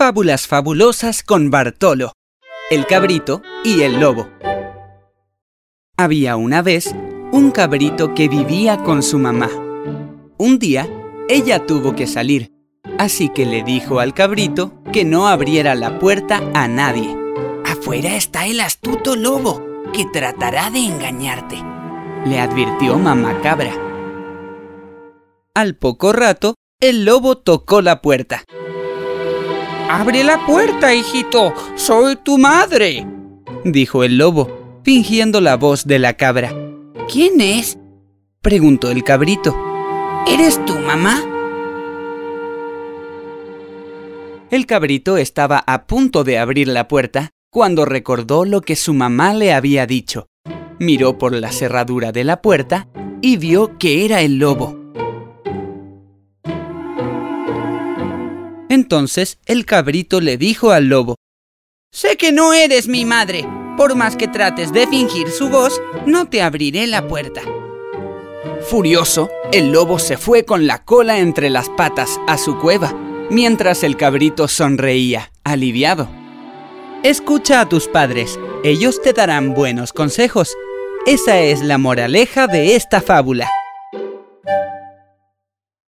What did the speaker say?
Fábulas fabulosas con Bartolo, el cabrito y el lobo. Había una vez un cabrito que vivía con su mamá. Un día, ella tuvo que salir, así que le dijo al cabrito que no abriera la puerta a nadie. Afuera está el astuto lobo, que tratará de engañarte, le advirtió mamá cabra. Al poco rato, el lobo tocó la puerta. Abre la puerta, hijito, soy tu madre, dijo el lobo, fingiendo la voz de la cabra. ¿Quién es? preguntó el cabrito. ¿Eres tu mamá? El cabrito estaba a punto de abrir la puerta cuando recordó lo que su mamá le había dicho. Miró por la cerradura de la puerta y vio que era el lobo. Entonces el cabrito le dijo al lobo, Sé que no eres mi madre. Por más que trates de fingir su voz, no te abriré la puerta. Furioso, el lobo se fue con la cola entre las patas a su cueva, mientras el cabrito sonreía, aliviado. Escucha a tus padres, ellos te darán buenos consejos. Esa es la moraleja de esta fábula.